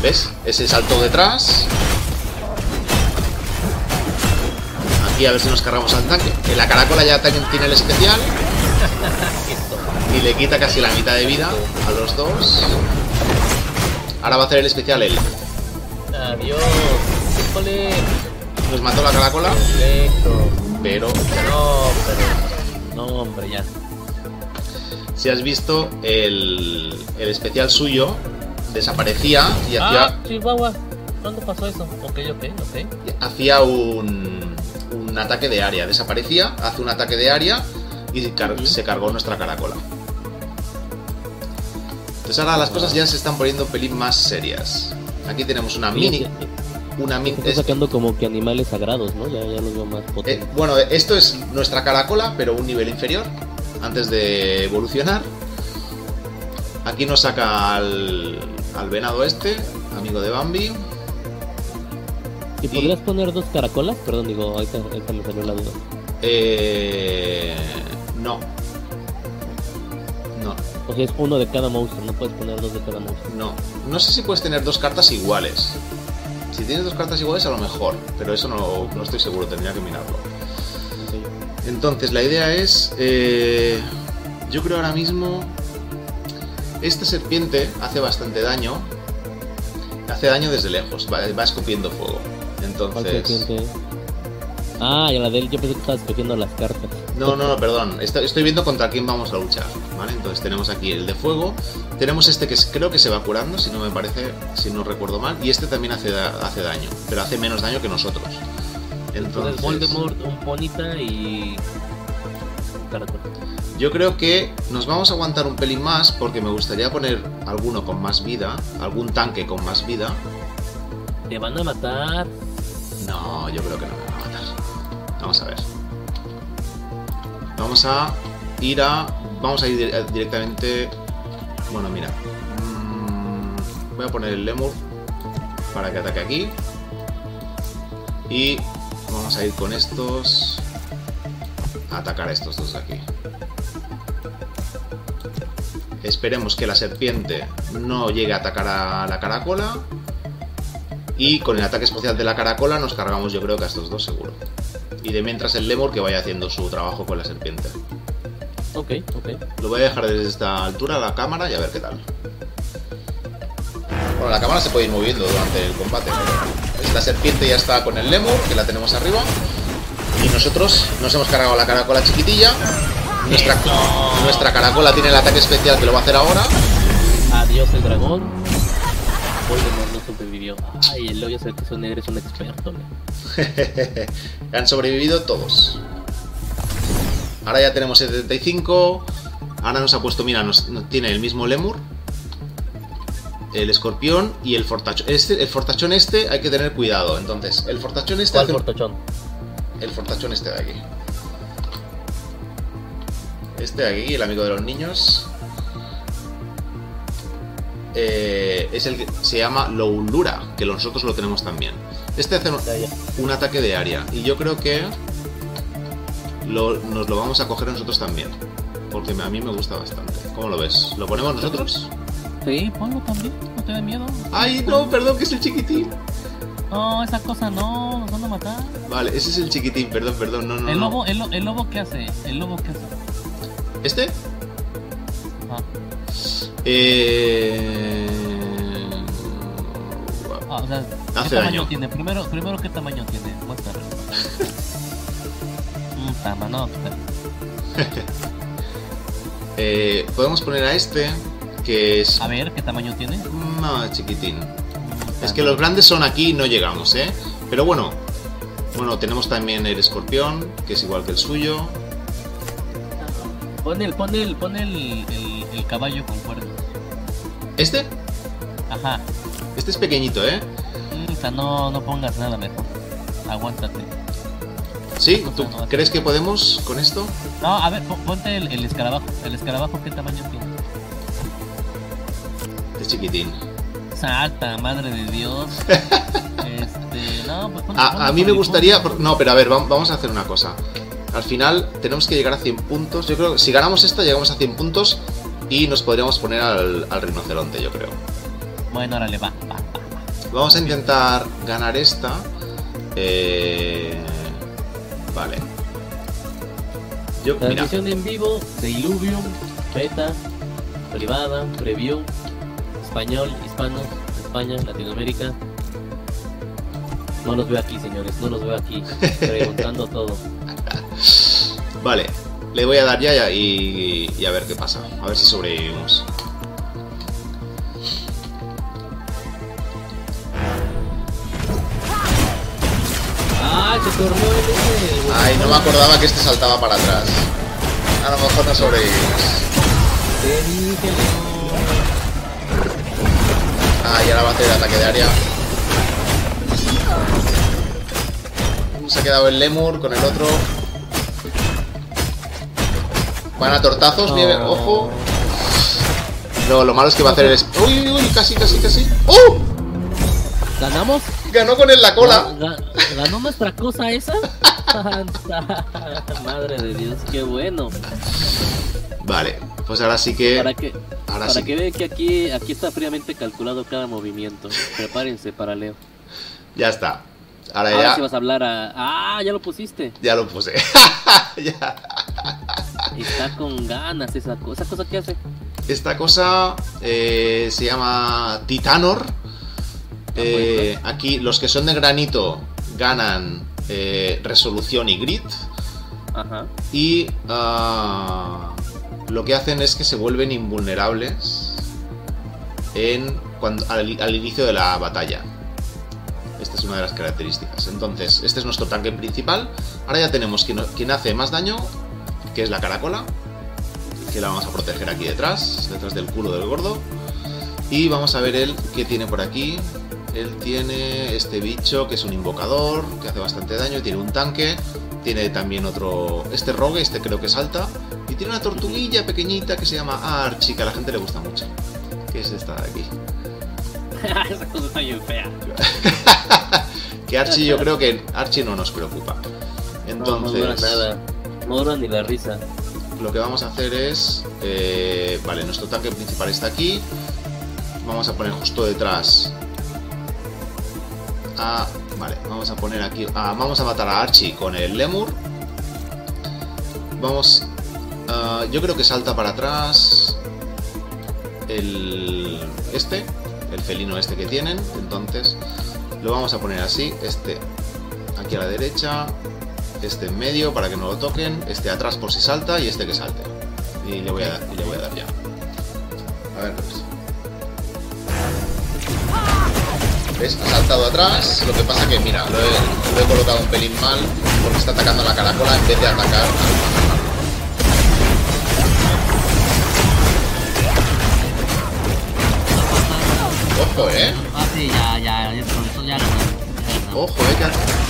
¿Ves? Ese salto detrás. Aquí a ver si nos cargamos al tanque. En la caracola ya también tiene el especial. (laughs) Y le quita casi la mitad de vida a los dos. Ahora va a hacer el especial él. Adiós. Híjole. Nos mató la caracola, Perfecto. pero No, pero. No, hombre, ya. si has visto el, el especial suyo, desaparecía y Ah, hacía, Chihuahua. ¿Cuándo pasó eso? Ok, ok, ok. hacía un, un ataque de área. Desaparecía, hace un ataque de área y car- se cargó nuestra caracola. Entonces ahora las cosas ya se están poniendo un pelín más serias. Aquí tenemos una mini... Una mini Está sacando como que animales sagrados, ¿no? Ya, ya los veo más Eh, potentes. bueno, esto es nuestra caracola, pero un nivel inferior, antes de evolucionar. Aquí nos saca al, al venado este, amigo de Bambi. ¿Y podrías poner dos caracolas? Perdón, digo, ahorita, ahorita me salió la duda. Eh, no. No, O sea, es uno de cada monstruo, no puedes poner dos de cada monstruo. no. No sé si puedes tener dos cartas iguales. Si tienes dos cartas iguales, a lo mejor, pero eso no, no estoy seguro, tendría que mirarlo. Entonces, la idea es. eh, yo creo ahora mismo. Esta serpiente hace bastante daño. Hace daño desde lejos, va, va escupiendo fuego. ¿Cuál Entonces. Ah, y la de él, yo pensé que estabas cogiendo las cartas. No, no, no, perdón. Esto- Estoy viendo contra quién vamos a luchar. ¿Vale? Entonces tenemos aquí el de fuego. Tenemos este que creo que se va curando, si no me parece, si no recuerdo mal. Y este también hace, hace daño, pero hace menos daño que nosotros. Entonces, Entonces, Voldemort, un ponita y. Caracol. Yo creo que nos vamos a aguantar un pelín más porque me gustaría poner alguno con más vida, algún tanque con más vida. Te van a matar. No, yo creo que no Vamos a ver. Vamos a ir a. Vamos a ir di- directamente. Bueno, mira. Mm, Voy a poner el lemur para que ataque aquí. Y vamos a ir con estos. A atacar a estos dos de aquí. Esperemos que la serpiente no llegue a atacar a la caracola. Y con el ataque especial de la caracola nos cargamos yo creo que a estos dos seguro. Y de mientras el lemur que vaya haciendo su trabajo con la serpiente. Ok, ok. Lo voy a dejar desde esta altura la cámara y a ver qué tal. Bueno, la cámara se puede ir moviendo durante el combate. La serpiente ya está con el lemur, que la tenemos arriba. Y nosotros nos hemos cargado la caracola chiquitilla. Nuestra, nuestra caracola tiene el ataque especial que lo va a hacer ahora. Adiós el dragón. El hoyo que son eres un experto. ¿no? (laughs) Han sobrevivido todos. Ahora ya tenemos 75. Ahora nos ha puesto, mira, nos, nos tiene el mismo lemur. El escorpión y el fortachón. Este, el fortachón este hay que tener cuidado. Entonces, el fortachón este ¿Cuál hace portachón? el fortachón este de aquí. Este de aquí, el amigo de los niños. Eh, es el que se llama Loulura, que nosotros lo tenemos también. Este hace un, ataque de área. Y yo creo que lo- nos lo vamos a coger nosotros también. Porque a mí me gusta bastante. ¿Cómo lo ves? ¿Lo ponemos nosotros? Sí, ponlo también, no te da miedo. ¡Ay, no! Perdón, que es el chiquitín. No, esa cosa no, nos van a matar. Vale, ese es el chiquitín, perdón, perdón. No, no, El no. lobo, el, lo- el lobo qué hace? El lobo qué hace? ¿Este? Eh... Ah, o sea, ¿qué Hace tamaño daño. tiene? Primero, primero ¿qué tamaño tiene? Muéstralo. Un tamaño. Eh, podemos poner a este, que es A ver, ¿qué tamaño tiene? más chiquitín. Es que los grandes son aquí y no llegamos, ¿eh? Pero bueno, bueno, tenemos también el escorpión, que es igual que el suyo. Pon el, pon el, pon el, el, el caballo con cuernos. ¿Este? Ajá. Este es pequeñito, ¿eh? Mm, O sea, no, no pongas nada mejor. Aguántate. ¿Sí? ¿Tú no, no. crees que podemos con esto? No, a ver, pon- ponte el, el escarabajo. ¿El escarabajo qué tamaño tiene? Es chiquitín. Santa, madre de Dios. (laughs) este, no, pues ponte- ponte A, a mí me gustaría... No, pero a ver, vam- vamos a hacer una cosa. Al final tenemos que llegar a 100 puntos. Yo creo que si ganamos esta, llegamos a 100 puntos y nos podríamos poner al, al rinoceronte, yo creo. Bueno, órale, va, va, va. Vamos a intentar ganar esta. Eh, Vale. Yo, Transmisión en vivo de Illuvium, beta, privada, preview, español, hispano, España, Latinoamérica. No los veo aquí, señores, no los veo aquí, (laughs) preguntando todo. vale. Le voy a dar ya y, y a ver qué pasa. A ver si sobrevivimos. ¡Ah, se tornó el ese! Ay, no me acordaba que este saltaba para atrás. A lo mejor no sobrevivimos. Ah, y ahora va a hacer ataque de área. Se ha quedado el Lemur con el otro. Van a tortazos, no. nieve, ojo. No, lo malo es que va a hacer es. Uy, uy, uy, casi, casi, casi. ¡Oh! ¿Ganamos? Ganó con él la cola. ¿Ga- ¿Ganó nuestra cosa esa? (laughs) Madre de Dios, qué bueno. Vale, pues ahora sí que. Para que, Ahora para sí. que vean que aquí, aquí está fríamente calculado cada movimiento. Prepárense para Leo. Ya está. Ahora Ahora ya. sí vas a hablar a... Ah, ya lo pusiste. Ya lo puse. (laughs) ya. Está con ganas esa cosa. ¿Esa cosa qué hace? Esta cosa eh, se llama Titanor. Eh, aquí los que son de granito ganan eh, resolución y grit. Ajá. Y ah, lo que hacen es que se vuelven invulnerables en, cuando, al, al inicio de la batalla. Esta es una de las características. Entonces, este es nuestro tanque principal. Ahora ya tenemos quien, quien hace más daño, que es la caracola. Que la vamos a proteger aquí detrás, detrás del culo del gordo. Y vamos a ver él qué tiene por aquí. Él tiene este bicho que es un invocador, que hace bastante daño, tiene un tanque, tiene también otro, este rogue, este creo que salta, y tiene una tortuguilla pequeñita que se llama Archie, que a la gente le gusta mucho. Que es esta de aquí. esa cosa está bien fea. Que Archie yo creo que Archie no nos preocupa. No, no dura Entonces, nada. No ni la risa. lo que vamos a hacer es, eh, vale, nuestro tanque principal está aquí. Vamos a poner justo detrás. A, vale, vamos a poner aquí. ah, vamos a matar a Archie con el Lemur. Vamos. yo creo que salta para atrás. El. Este. El felino este que tienen. Entonces. Lo vamos a poner así. Este. Aquí a la derecha. Este en medio para que no lo toquen. Este atrás por si salta. Y este que salte. Y le voy a, y le voy a dar ya. A ver, pues. ¿Ves? Ha saltado atrás. Lo que pasa que, mira, lo he, lo he colocado un pelín mal porque está atacando a la caracola en vez de atacar al. Ojo, eh. Ah, sí, ya, ya, ya, eso ya. Ojo, eh. que-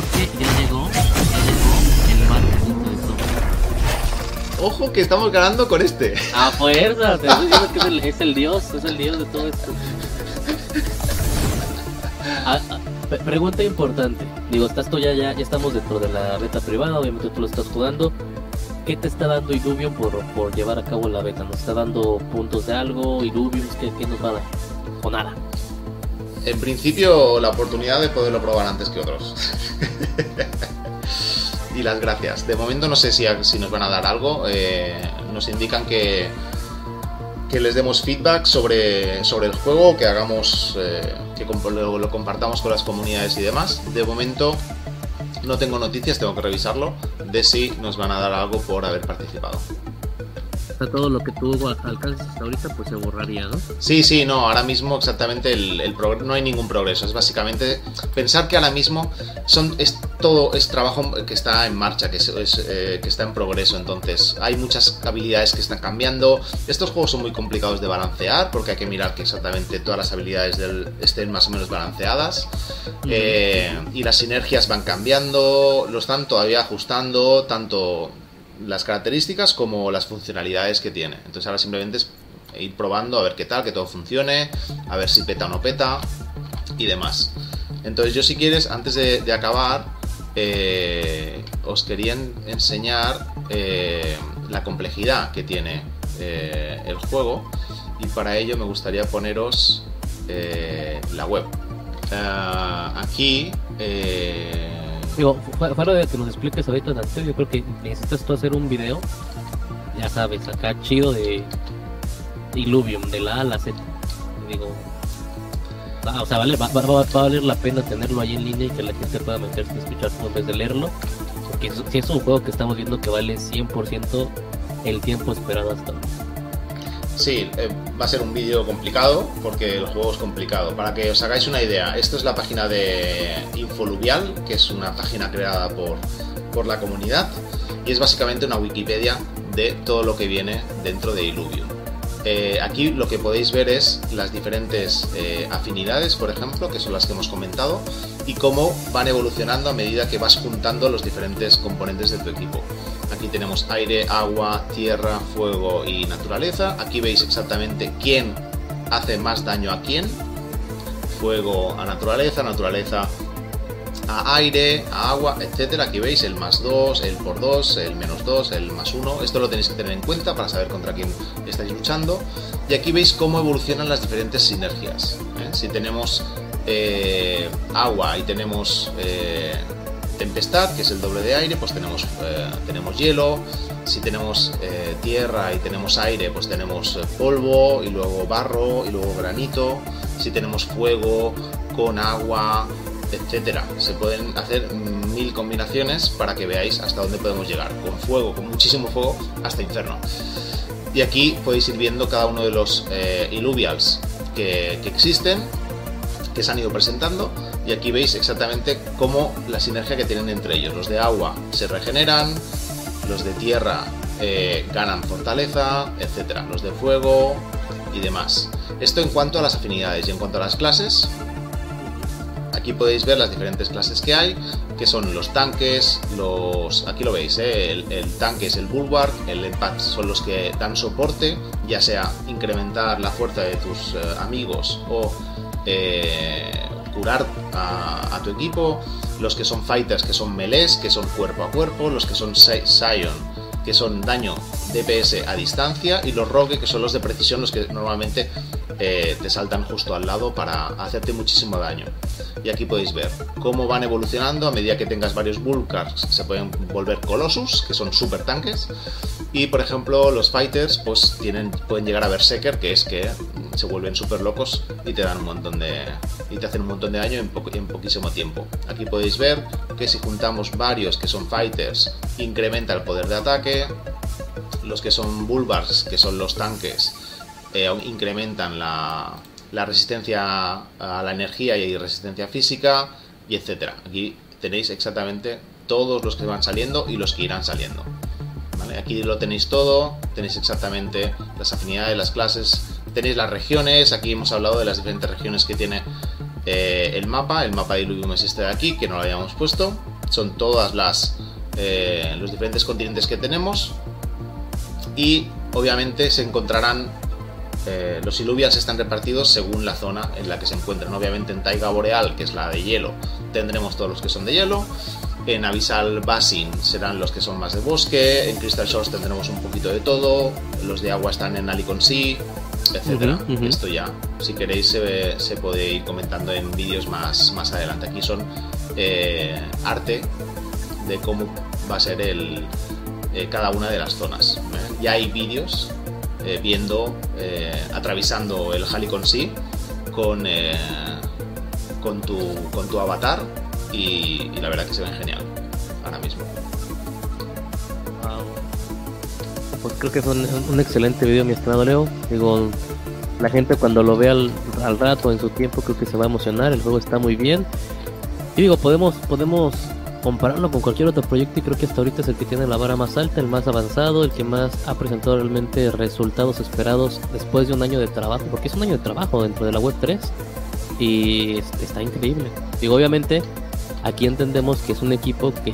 Porque ya llegó, ya llegó el marketing de esto. Ojo que estamos ganando con este. A fuerza, te que es el, es el dios, es el dios de todo esto. Ah, ah, pregunta importante. Digo, estás tú ya, ya, ya estamos dentro de la beta privada, obviamente tú lo estás jugando. ¿Qué te está dando Illuvium por, por llevar a cabo la beta? ¿Nos está dando puntos de algo? ¿Illuvium qué, qué nos va a dar? O nada. En principio, la oportunidad de poderlo probar antes que otros. (laughs) y las gracias. De momento no sé si, si nos van a dar algo. eh, nos indican que, que les demos feedback sobre, sobre el juego, que hagamos, eh, que lo compartamos con las comunidades y demás. De momento no tengo noticias, tengo que revisarlo, de si nos van a dar algo por haber participado. Sea, todo lo que tú alcances hasta ahorita pues se borraría, ¿no? Sí, sí, no, ahora mismo exactamente el, el no hay ningún progreso. Es básicamente pensar que ahora mismo son, es todo es trabajo que está en marcha, que, es, eh, que está en progreso. Entonces hay muchas habilidades que están cambiando. Estos juegos son muy complicados de balancear porque hay que mirar que exactamente todas las habilidades del, estén más o menos balanceadas. Eh, y las sinergias van cambiando, lo están todavía ajustando, tanto las características como las funcionalidades que tiene. Entonces ahora simplemente es ir probando a ver qué tal, que todo funcione, a ver si peta o no peta y demás. Entonces yo si quieres, antes de, acabar, eh, os quería enseñar eh, la complejidad que tiene eh, el juego y para ello me gustaría poneros la web. aquí Digo, fuera de que nos expliques ahorita, yo creo que necesitas tú hacer un video, ya sabes, acá chido de Illuvium, de la A la Z. Digo, o sea, vale, va, va, a valer la pena tenerlo ahí en línea y que la gente pueda meterse a escuchar en vez de leerlo. Porque si es un juego que estamos viendo que vale 100% el tiempo esperado hasta ahora. Sí, eh, va a ser un vídeo complicado porque el juego es complicado. Para que os hagáis una idea, esto es la página de Infoluvial, que es una página creada por, por la comunidad y es básicamente una Wikipedia de todo lo que viene dentro de Illuvium. Eh, aquí lo que podéis ver es las diferentes eh, afinidades, por ejemplo, que son las que hemos comentado, y cómo van evolucionando a medida que vas juntando los diferentes componentes de tu equipo. Aquí tenemos aire, agua, tierra, fuego y naturaleza. Aquí veis exactamente quién hace más daño a quién. Fuego a naturaleza, naturaleza a aire, a agua, etcétera. Aquí veis el más 2, el por 2, el menos 2, el más 1. Esto lo tenéis que tener en cuenta para saber contra quién estáis luchando. Y aquí veis cómo evolucionan las diferentes sinergias. ¿eh? Si tenemos eh, agua y tenemos eh, tempestad, que es el doble de aire, pues tenemos, tenemos hielo. Si tenemos tierra y tenemos aire, pues tenemos polvo y luego barro y luego granito. Si tenemos fuego con agua, etcétera. Se pueden hacer mil combinaciones para que veáis hasta dónde podemos llegar. Con fuego, con muchísimo fuego, hasta infierno. Y aquí podéis ir viendo cada uno de los eh, que, existen, que se han ido presentando. Y aquí veis exactamente cómo la sinergia que tienen entre ellos. Los de agua se regeneran, los de tierra eh, ganan fortaleza, etcétera. Los de fuego y demás. Esto en cuanto a las afinidades y en cuanto a las clases, Aquí podéis ver las diferentes clases que hay, que son los tanques, los... aquí lo veis, ¿eh? el, tanque es el bulwark, el impact son los que dan soporte, ya sea incrementar la fuerza de tus eh, amigos o eh, curar a, tu equipo, los que son fighters que son melees, que son cuerpo a cuerpo, los que son Sion que son daño DPS a distancia y los rogue que son los de precisión los que normalmente eh, te saltan justo al lado para hacerte muchísimo daño. Y aquí podéis ver cómo van evolucionando a medida que tengas varios Vulcars, se pueden volver Colossus, que son super tanques. Y por ejemplo, los Fighters pues pueden llegar a Berserker, que es que se vuelven súper locos y te dan un montón de. y te hacen un montón de daño en, en poquísimo tiempo. Aquí podéis ver que si juntamos varios que son Fighters, incrementa el poder de ataque. Los que son Bulbars, que son los tanques, eh, incrementan la, resistencia a la energía y resistencia física, y etcétera. Aquí tenéis exactamente todos los que van saliendo y los que irán saliendo. Aquí lo tenéis todo, tenéis exactamente las afinidades, las clases, tenéis las regiones, aquí hemos hablado de las diferentes regiones que tiene eh, el mapa, el mapa de Illuvium es este de aquí, que no lo habíamos puesto, son todas las eh, los diferentes continentes que tenemos y obviamente se encontrarán eh, los iluvias están repartidos según la zona en la que se encuentran. Obviamente en Taiga Boreal, que es la de hielo, tendremos todos los que son de hielo. En Abyssal Basin serán los que son más de bosque. En Crystal Shores tendremos un poquito de todo. Los de agua están en Alicon Sea, etc. Esto ya, si queréis, se, puede ir comentando en vídeos más, más adelante. Aquí son eh, arte de cómo va a ser el, eh, cada una de las zonas. Ya hay vídeos eh, viendo, eh, atravesando el Halicon Sea con, eh, con, tu, con tu avatar y, la verdad que se ven genial ahora mismo. Pues creo que fue un, un excelente video, mi estimado Leo. Digo, la gente cuando lo vea al, al, rato en su tiempo creo que se va a emocionar. El juego está muy bien. Y digo, podemos, podemos compararlo con cualquier otro proyecto y creo que hasta ahorita es el que tiene la vara más alta, el más avanzado, el que más ha presentado realmente resultados esperados después de un año de trabajo, porque es un año de trabajo dentro de la web 3 y está increíble. Digo, obviamente aquí entendemos que es un equipo que,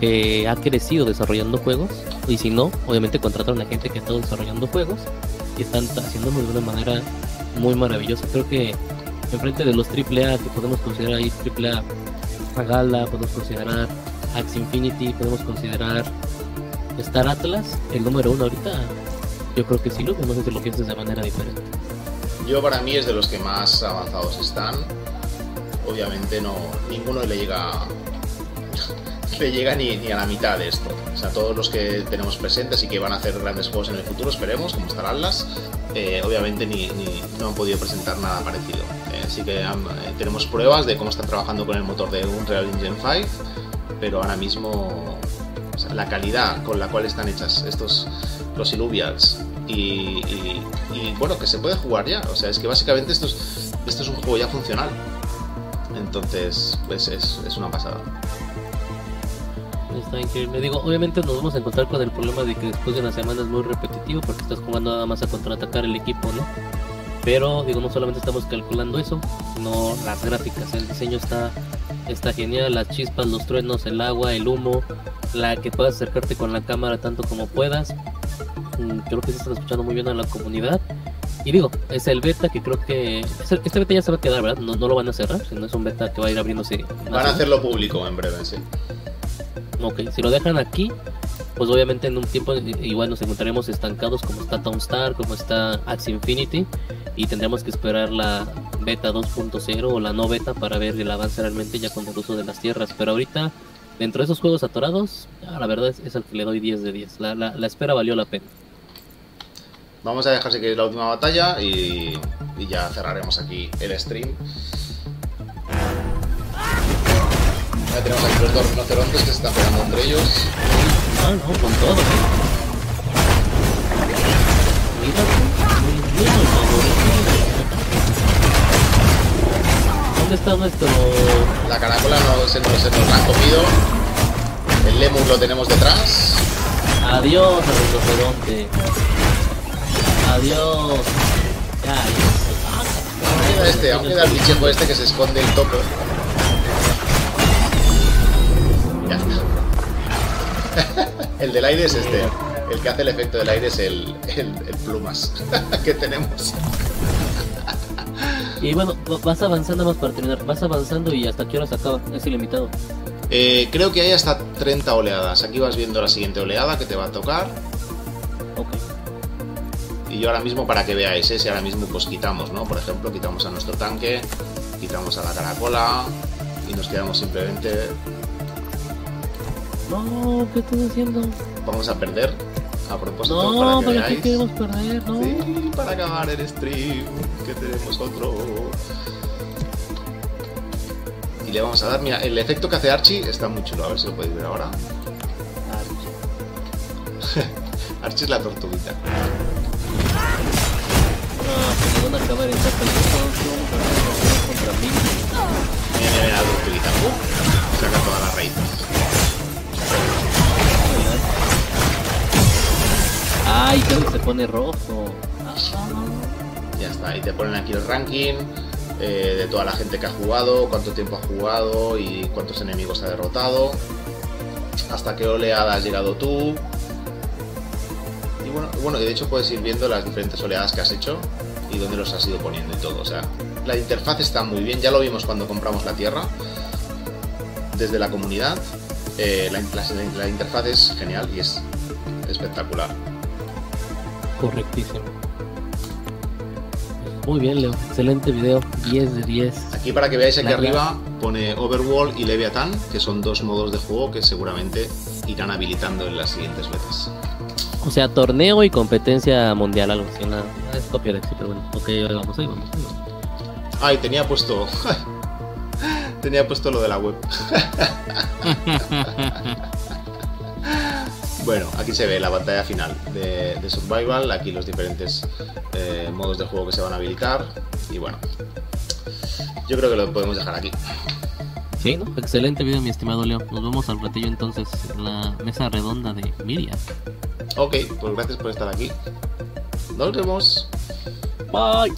que ha crecido desarrollando juegos y si no, obviamente contrataron a gente que ha estado desarrollando juegos y están haciéndolo de una manera muy maravillosa. Creo que enfrente de los AAA que podemos considerar ahí AAA a Gala, podemos considerar Axe Infinity, podemos considerar Star Atlas, el número uno ahorita. Yo creo que sí, lo no sé si lo piensas de manera diferente. Yo para mí es de los que más avanzados están. Obviamente no, ninguno le llega le llega ni, a la mitad de esto. O sea, todos los que tenemos presentes y que van a hacer grandes juegos en el futuro, esperemos, como Star Atlas, eh, obviamente ni, no han podido presentar nada parecido. Eh, sí que eh, tenemos pruebas de cómo están trabajando con el motor de Unreal Engine 5, pero ahora mismo la calidad con la cual están hechas estos los Illuvials y, bueno, que se puede jugar ya. O sea, es que básicamente esto es, esto es un juego ya funcional. Entonces, pues es, es una pasada está increíble. Digo, obviamente nos vamos a encontrar con el problema de que después de una semana es muy repetitivo porque estás jugando nada más a contraatacar el equipo, ¿no? Pero digo, no solamente estamos calculando eso, sino las gráficas. El diseño está, está genial, las chispas, los truenos, el agua, el humo, la que puedas acercarte con la cámara tanto como puedas. Creo que se están escuchando muy bien a la comunidad. Y digo, es el beta que creo que. Este beta ya se va a quedar, ¿verdad? No, no lo van a cerrar, sino es un beta que va a ir abriéndose. Van a hacerlo público en breve, sí. Ok, si lo dejan aquí, pues obviamente en un tiempo igual nos encontraremos estancados como está Town Star, como está Axie Infinity y tendremos que esperar la beta 2.0 o la no beta para ver el avance realmente ya con el uso de las tierras. Pero ahorita, dentro de esos juegos atorados, la verdad es, es al que le doy 10 de 10. La, la, espera valió la pena. Vamos a dejar es la última batalla y ya cerraremos aquí el stream. Tenemos aquí los dos rinocerontes que se están pegando entre ellos. Ah, no, con todo. ¿Dónde está nuestro...? La caracola no se nos, se nos la han comido. El lemur lo tenemos detrás. Adiós, rinoceronte. Adiós. Ya, ya. Aún queda este, el bichejo este que se esconde el topo. (laughs) el del aire es este. El que hace el efecto del aire es el, el, el plumas (laughs) que tenemos. Y bueno, vas avanzando más para terminar. Vas avanzando y hasta qué hora se acaba. Es ilimitado. Eh, creo que hay hasta 30 oleadas. Aquí vas viendo la siguiente oleada que te va a tocar. Ok. Y yo ahora mismo, para que veáis, ¿eh? si ahora mismo pues quitamos, ¿no? Por ejemplo, quitamos a nuestro tanque, quitamos a la caracola y nos quedamos simplemente no, ¿qué estás haciendo? Vamos a perder. A propósito, no, para que ¿para qué queremos perder? No. Sí, para acabar el stream, que tenemos otro. Y le vamos a dar, mira, el efecto que hace Archie está muy chulo, a ver si lo podéis ver ahora. Archie. (laughs) Archie es la tortuguita. No, pues van a acabar en. Mira, mira, mira la tortuguita. Uh, saca todas las raíces. Ay, se pone rojo. Ya está, y te ponen aquí el ranking eh, de toda la gente que ha jugado, cuánto tiempo ha jugado y cuántos enemigos ha derrotado, hasta qué oleada has llegado tú. Y bueno, bueno, de hecho puedes ir viendo las diferentes oleadas que has hecho y dónde los has ido poniendo y todo. O sea, la interfaz está muy bien, ya lo vimos cuando compramos la tierra desde la comunidad. Eh, la, la interfaz es genial y es espectacular. Correctísimo. Muy bien, Leo. Excelente video. 10 de 10. Aquí para que veáis aquí arriba pone Overworld y Leviathan, que son dos modos de juego que seguramente irán habilitando en las siguientes veces. O sea, torneo y competencia mundial, algo así. Una, es copia de pero bueno. Ok, vamos, ahí vamos. Ahí vamos. Ay, tenía puesto. (laughs) tenía puesto lo de la web. (laughs) Bueno, aquí se ve la pantalla final de, de Survival, aquí los diferentes eh, modos de juego que se van a habilitar y bueno, yo creo que lo podemos dejar aquí. Sí, ¿no? excelente video mi estimado Leo. Nos vemos al ratillo entonces en la mesa redonda de Miriam. Ok, pues gracias por estar aquí. Nos vemos. Bye.